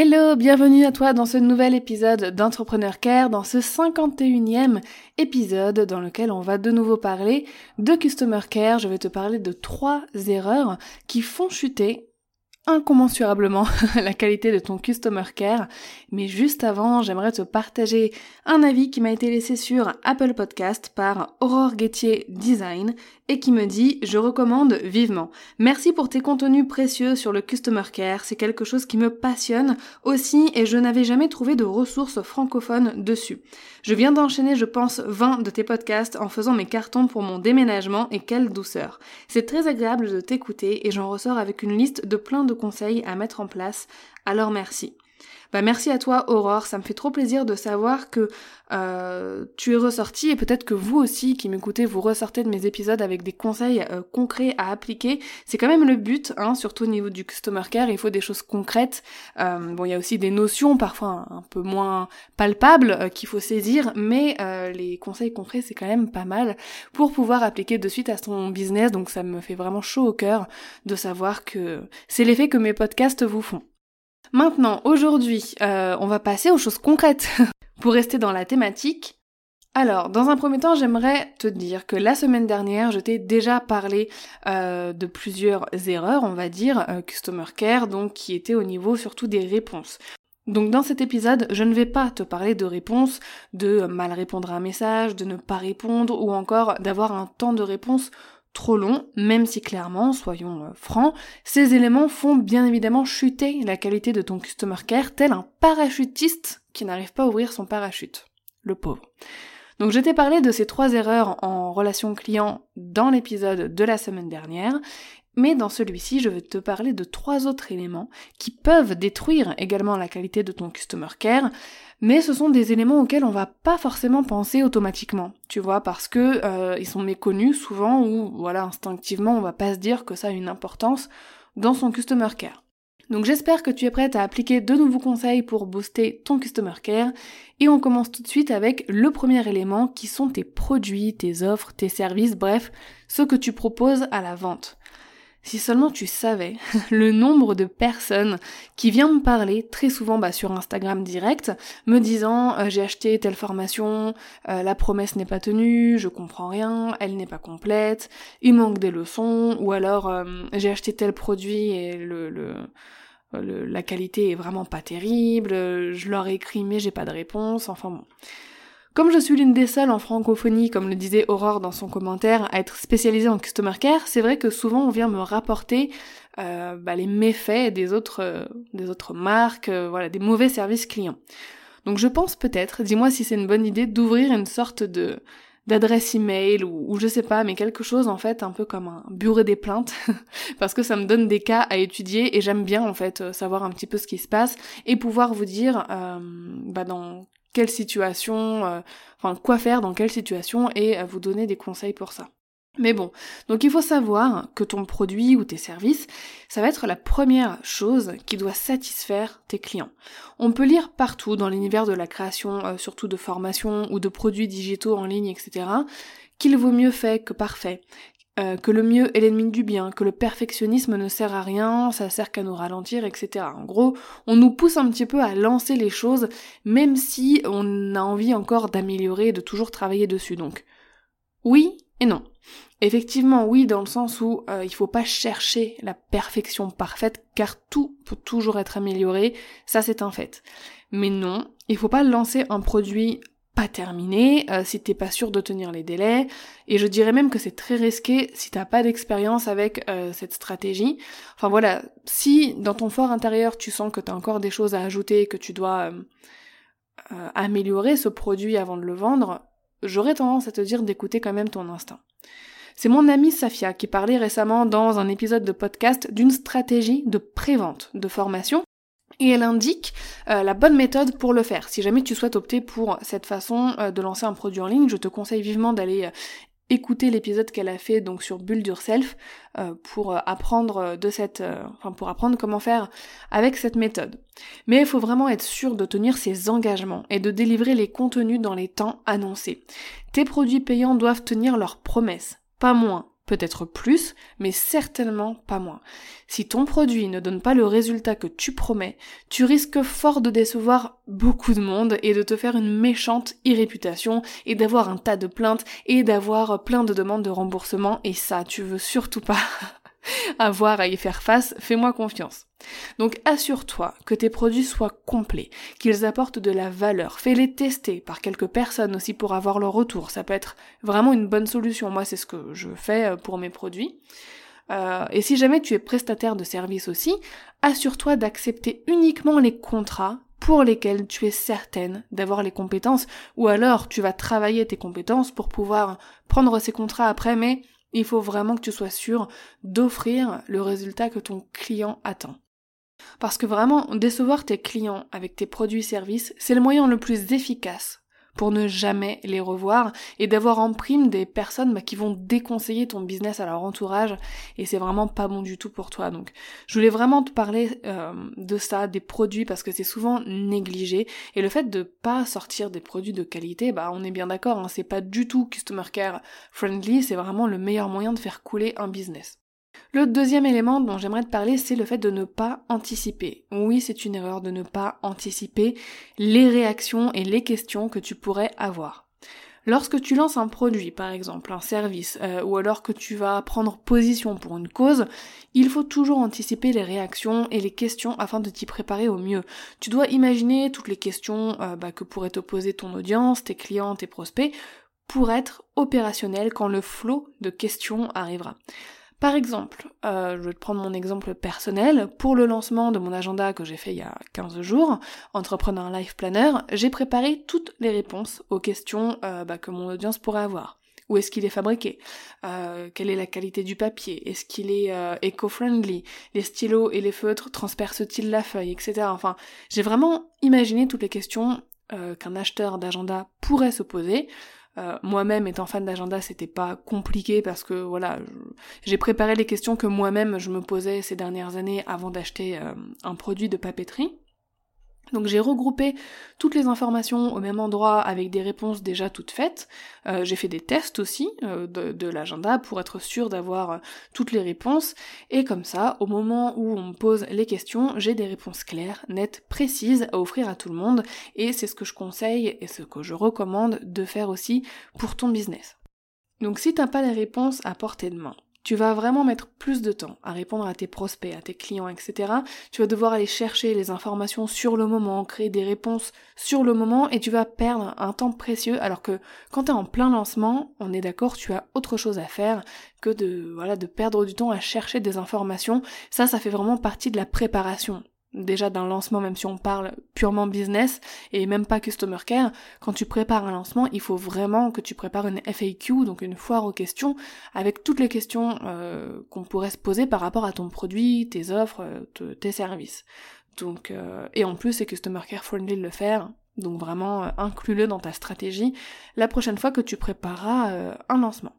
Hello, bienvenue à toi dans ce nouvel épisode d'Entrepreneur Care, dans ce 51e épisode dans lequel on va de nouveau parler de Customer Care. Je vais te parler de trois erreurs qui font chuter incommensurablement la qualité de ton customer care. Mais juste avant, j'aimerais te partager un avis qui m'a été laissé sur Apple Podcast par Aurore Guettier Design et qui me dit je recommande vivement. Merci pour tes contenus précieux sur le customer care, c'est quelque chose qui me passionne aussi et je n'avais jamais trouvé de ressources francophones dessus. Je viens d'enchaîner je pense 20 de tes podcasts en faisant mes cartons pour mon déménagement et quelle douceur. C'est très agréable de t'écouter et j'en ressors avec une liste de plein de conseils à mettre en place, alors merci. Bah merci à toi Aurore, ça me fait trop plaisir de savoir que euh, tu es ressorti et peut-être que vous aussi qui m'écoutez, vous ressortez de mes épisodes avec des conseils euh, concrets à appliquer. C'est quand même le but, hein, surtout au niveau du customer care, il faut des choses concrètes. Euh, bon, il y a aussi des notions parfois un peu moins palpables qu'il faut saisir, mais les conseils concrets c'est quand même pas mal pour pouvoir appliquer de suite à son business. Donc ça me fait vraiment chaud au cœur de savoir que c'est l'effet que mes podcasts vous font. Maintenant, aujourd'hui, euh, on va passer aux choses concrètes. Pour rester dans la thématique, alors, dans un premier temps, j'aimerais te dire que la semaine dernière, je t'ai déjà parlé euh, de plusieurs erreurs, on va dire, euh, customer care, donc qui étaient au niveau surtout des réponses. Donc dans cet épisode, je ne vais pas te parler de réponses, de mal répondre à un message, de ne pas répondre, ou encore d'avoir un temps de réponse trop long, même si clairement, soyons euh, francs, ces éléments font bien évidemment chuter la qualité de ton customer care tel un parachutiste qui n'arrive pas à ouvrir son parachute. Le pauvre. Donc je t'ai parlé de ces trois erreurs en relation client dans l'épisode de la semaine dernière, mais dans celui-ci je vais te parler de trois autres éléments qui peuvent détruire également la qualité de ton customer care, mais ce sont des éléments auxquels on va pas forcément penser automatiquement, tu vois, parce que euh, ils sont méconnus souvent ou voilà instinctivement on va pas se dire que ça a une importance dans son customer care. Donc j'espère que tu es prête à appliquer de nouveaux conseils pour booster ton customer care et on commence tout de suite avec le premier élément qui sont tes produits, tes offres, tes services, bref, ce que tu proposes à la vente. Si seulement tu savais le nombre de personnes qui viennent me parler très souvent bah, sur Instagram direct, me disant euh, j'ai acheté telle formation, euh, la promesse n'est pas tenue, je comprends rien, elle n'est pas complète, il manque des leçons, ou alors euh, j'ai acheté tel produit et le, le, la qualité est vraiment pas terrible, je leur ai écrit mais j'ai pas de réponse, enfin bon. Comme je suis l'une des seules en francophonie, comme le disait Aurore dans son commentaire, à être spécialisée en customer care, c'est vrai que souvent on vient me rapporter euh, bah, les méfaits des autres, euh, des autres marques, euh, voilà, des mauvais services clients. Donc je pense peut-être, dis-moi si c'est une bonne idée, d'ouvrir une sorte de d'adresse email ou, ou je sais pas, mais quelque chose en fait un peu comme un bureau des plaintes, parce que ça me donne des cas à étudier et j'aime bien en fait savoir un petit peu ce qui se passe et pouvoir vous dire bah dans situation, euh, enfin quoi faire dans quelle situation et à vous donner des conseils pour ça. Mais bon, donc il faut savoir que ton produit ou tes services, ça va être la première chose qui doit satisfaire tes clients. On peut lire partout dans l'univers de la création, euh, surtout de formation ou de produits digitaux en ligne, etc., qu'il vaut mieux fait que parfait, euh, que le mieux est l'ennemi du bien, que le perfectionnisme ne sert à rien, ça sert qu'à nous ralentir, etc. En gros, on nous pousse un petit peu à lancer les choses, même si on a envie encore d'améliorer, de toujours travailler dessus. Donc, oui et non. Effectivement, oui, dans le sens où euh, il faut pas chercher la perfection parfaite, car tout peut toujours être amélioré, ça c'est un fait. Mais non, il faut pas lancer un produit pas terminé, euh, si t'es pas sûr de tenir les délais, et je dirais même que c'est très risqué si t'as pas d'expérience avec euh, cette stratégie. Enfin voilà, si dans ton fort intérieur tu sens que t'as encore des choses à ajouter, que tu dois euh, améliorer ce produit avant de le vendre, j'aurais tendance à te dire d'écouter quand même ton instinct. C'est mon amie Safia qui parlait récemment dans un épisode de podcast d'une stratégie de prévente de formation et elle indique euh, la bonne méthode pour le faire. Si jamais tu souhaites opter pour cette façon euh, de lancer un produit en ligne, je te conseille vivement d'aller euh, écouter l'épisode qu'elle a fait donc sur Build Yourself pour apprendre de cette enfin pour apprendre comment faire avec cette méthode. Mais il faut vraiment être sûr de tenir ses engagements et de délivrer les contenus dans les temps annoncés. Tes produits payants doivent tenir leurs promesses, pas moins peut-être plus, mais certainement pas moins. Si ton produit ne donne pas le résultat que tu promets, tu risques fort de décevoir beaucoup de monde et de te faire une méchante irréputation et d'avoir un tas de plaintes et d'avoir plein de demandes de remboursement et ça, tu veux surtout pas. avoir à y faire face, fais-moi confiance. Donc assure-toi que tes produits soient complets, qu'ils apportent de la valeur. Fais-les tester par quelques personnes aussi pour avoir leur retour. Ça peut être vraiment une bonne solution. Moi, c'est ce que je fais euh, pour mes produits. Euh, et si jamais tu es prestataire de service aussi, assure-toi d'accepter uniquement les contrats pour lesquels tu es certaine d'avoir les compétences, ou alors tu vas travailler tes compétences pour pouvoir prendre ces contrats après, mais il faut vraiment que tu sois sûr d'offrir le résultat que ton client attend. Parce que vraiment, décevoir tes clients avec tes produits et services, c'est le moyen le plus efficace pour ne jamais les revoir et d'avoir en prime des personnes bah, qui vont déconseiller ton business à leur entourage et c'est vraiment pas bon du tout pour toi. Donc je voulais vraiment te parler euh, de ça, des produits parce que c'est souvent négligé et le fait de pas sortir des produits de qualité, bah on est bien d'accord, hein, c'est pas du tout customer care friendly, c'est vraiment le meilleur moyen de faire couler un business. Le deuxième élément dont j'aimerais te parler, c'est le fait de ne pas anticiper. Oui, c'est une erreur de ne pas anticiper les réactions et les questions que tu pourrais avoir. Lorsque tu lances un produit, par exemple, un service, euh, ou alors que tu vas prendre position pour une cause, il faut toujours anticiper les réactions et les questions afin de t'y préparer au mieux. Tu dois imaginer toutes les questions euh, bah, que pourrait te poser ton audience, tes clients, tes prospects, pour être opérationnel quand le flot de questions arrivera. Par exemple, euh, je vais te prendre mon exemple personnel. Pour le lancement de mon agenda que j'ai fait il y a 15 jours, Entrepreneur Life Planner, j'ai préparé toutes les réponses aux questions euh, bah, que mon audience pourrait avoir. Où est-ce qu'il est fabriqué? Euh, Quelle est la qualité du papier? Est-ce qu'il est, éco-friendly? Les stylos et les feutres transpercent-ils la feuille Etc. Enfin, j'ai vraiment imaginé toutes les questions qu'un acheteur d'agenda pourrait se poser euh, moi-même étant fan d'agenda, c'était pas compliqué parce que voilà, j'ai préparé les questions que moi-même je me posais ces dernières années avant d'acheter euh, un produit de papeterie. Donc j'ai regroupé toutes les informations au même endroit avec des réponses déjà toutes faites. Euh, j'ai fait des tests aussi euh, de, l'agenda pour être sûr d'avoir euh, toutes les réponses. Et comme ça, au moment où on me pose les questions, j'ai des réponses claires, nettes, précises à offrir à tout le monde. Et c'est ce que je conseille et ce que je recommande de faire aussi pour ton business. Donc si t'as pas les réponses à portée de main, tu vas vraiment mettre plus de temps à répondre à tes prospects, à tes clients, etc. Tu vas devoir aller chercher les informations sur le moment, créer des réponses sur le moment et tu vas perdre un temps précieux alors que quand tu es en plein lancement, on est d'accord, tu as autre chose à faire que de voilà de perdre du temps à chercher des informations. Ça ça fait vraiment partie de la préparation déjà d'un lancement, même si on parle purement business et même pas customer care, quand tu prépares un lancement, il faut vraiment que tu prépares une FAQ, donc une foire aux questions, avec toutes les questions euh, qu'on pourrait se poser par rapport à ton produit, tes offres, euh, tes services. Donc, euh, et en plus, c'est customer care friendly de le faire. Donc vraiment, inclus-le dans ta stratégie la prochaine fois que tu prépareras un lancement.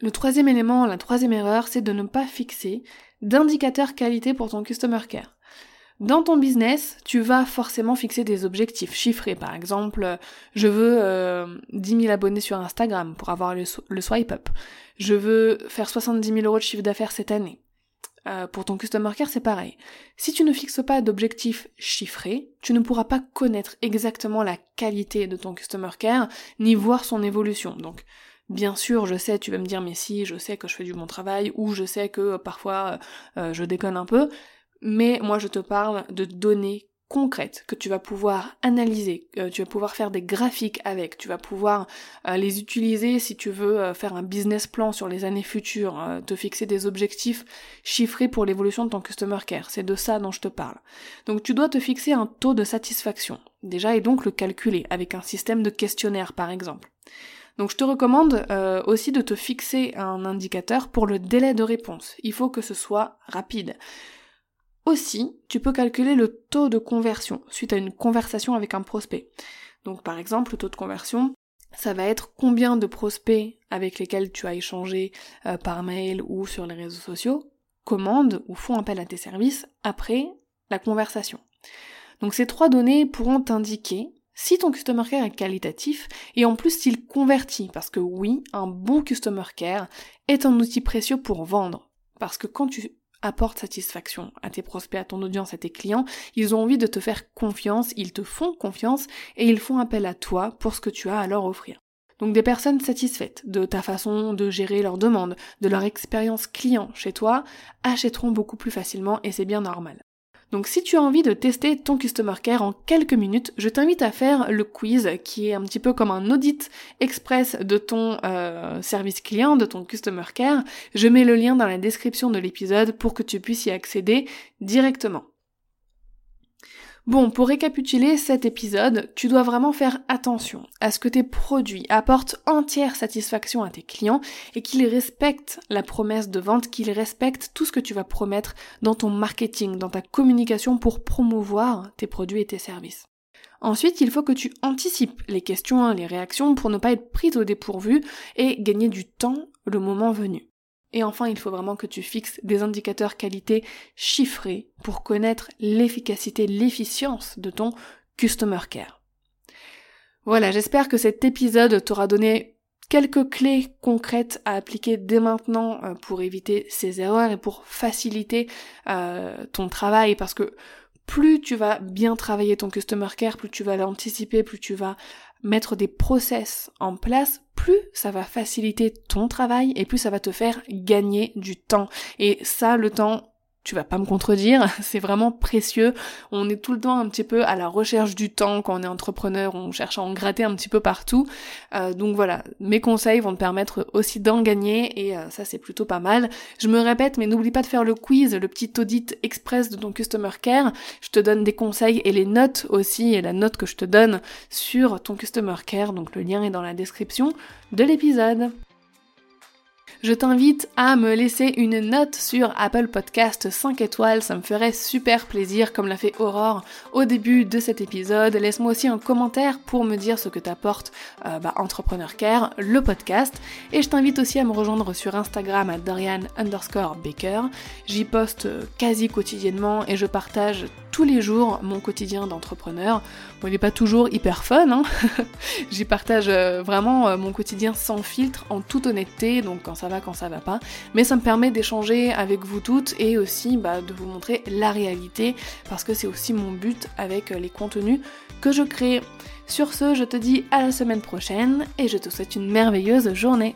Le troisième élément, la troisième erreur, c'est de ne pas fixer d'indicateur qualité pour ton customer care. Dans ton business, tu vas forcément fixer des objectifs chiffrés. Par exemple, je veux euh, 10 000 abonnés sur Instagram pour avoir le, swipe up. Je veux faire 70 000 euros de chiffre d'affaires cette année. Euh, pour ton customer care, c'est pareil. Si tu ne fixes pas d'objectifs chiffrés, tu ne pourras pas connaître exactement la qualité de ton customer care, ni voir son évolution. Donc, Bien sûr, je sais, tu vas me dire, mais si, je sais que je fais du bon travail, ou je sais que euh, parfois euh, je déconne un peu, mais moi je te parle de données concrètes que tu vas pouvoir analyser, euh, tu vas pouvoir faire des graphiques avec, tu vas pouvoir euh, les utiliser si tu veux euh, faire un business plan sur les années futures, te fixer des objectifs chiffrés pour l'évolution de ton customer care. C'est de ça dont je te parle. Donc tu dois te fixer un taux de satisfaction, déjà, et donc le calculer avec un système de questionnaire par exemple. Donc je te recommande aussi de te fixer un indicateur pour le délai de réponse. Il faut que ce soit rapide. Aussi, tu peux calculer le taux de conversion suite à une conversation avec un prospect. Donc par exemple, le taux de conversion, ça va être combien de prospects avec lesquels tu as échangé euh, par mail ou sur les réseaux sociaux commandent ou font appel à tes services après la conversation. Donc ces trois données pourront t'indiquer si ton customer care est qualitatif et en plus s'il convertit parce que oui, un bon customer care est un outil précieux pour vendre. Parce que quand tu apporte satisfaction à tes prospects, à ton audience, à tes clients, ils ont envie de te faire confiance, ils te font confiance et ils font appel à toi pour ce que tu as à leur offrir. Donc des personnes satisfaites de ta façon de gérer leurs demandes, de leur expérience client chez toi, achèteront beaucoup plus facilement et c'est bien normal. Donc si tu as envie de tester ton Customer Care en quelques minutes, je t'invite à faire le quiz qui est un petit peu comme un audit express de ton euh, service client, de ton Customer Care. Je mets le lien dans la description de l'épisode pour que tu puisses y accéder directement. Bon, pour récapituler cet épisode, tu dois vraiment faire attention à ce que tes produits apportent entière satisfaction à tes clients et qu'ils respectent la promesse de vente, qu'ils respectent tout ce que tu vas promettre dans ton marketing, dans ta communication pour promouvoir tes produits et tes services. Ensuite, il faut que tu anticipes les questions, les réactions pour ne pas être prise au dépourvu et gagner du temps le moment venu. Et enfin, il faut vraiment que tu fixes des indicateurs qualité chiffrés pour connaître l'efficacité, l'efficience de ton Customer Care. Voilà, j'espère que cet épisode t'aura donné quelques clés concrètes à appliquer dès maintenant euh, pour éviter ces erreurs et pour faciliter euh, ton travail parce que plus tu vas bien travailler ton customer care, plus tu vas l'anticiper, plus tu vas mettre des process en place, plus ça va faciliter ton travail et plus ça va te faire gagner du temps. Et ça, le temps, tu vas pas me contredire, c'est vraiment précieux. On est tout le temps un petit peu à la recherche du temps quand on est entrepreneur, on cherche à en gratter un petit peu partout. Euh, donc voilà, mes conseils vont te permettre aussi d'en gagner et euh, ça c'est plutôt pas mal. Je me répète, mais n'oublie pas de faire le quiz, le petit audit express de ton customer care. Je te donne des conseils et les notes aussi et la note que je te donne sur ton customer care. Donc le lien est dans la description de l'épisode je t'invite à me laisser une note sur Apple Podcast 5 étoiles, ça me ferait super plaisir comme l'a fait Aurore au début de cet épisode. Laisse-moi aussi un commentaire pour me dire ce que t'apporte euh, bah, Entrepreneur Care, le podcast. Et je t'invite aussi à me rejoindre sur Instagram à Dorian underscore Baker. J'y poste euh, quasi quotidiennement et je partage tous les jours mon quotidien d'entrepreneur. Bon, il n'est pas toujours hyper fun, hein j'y partage euh, vraiment mon quotidien sans filtre, en toute honnêteté, donc quand ça va, quand ça va pas. Mais ça me permet d'échanger avec vous toutes et aussi bah, de vous montrer la réalité parce que c'est aussi mon but avec les contenus que je crée. Sur ce, je te dis à la semaine prochaine et je te souhaite une merveilleuse journée.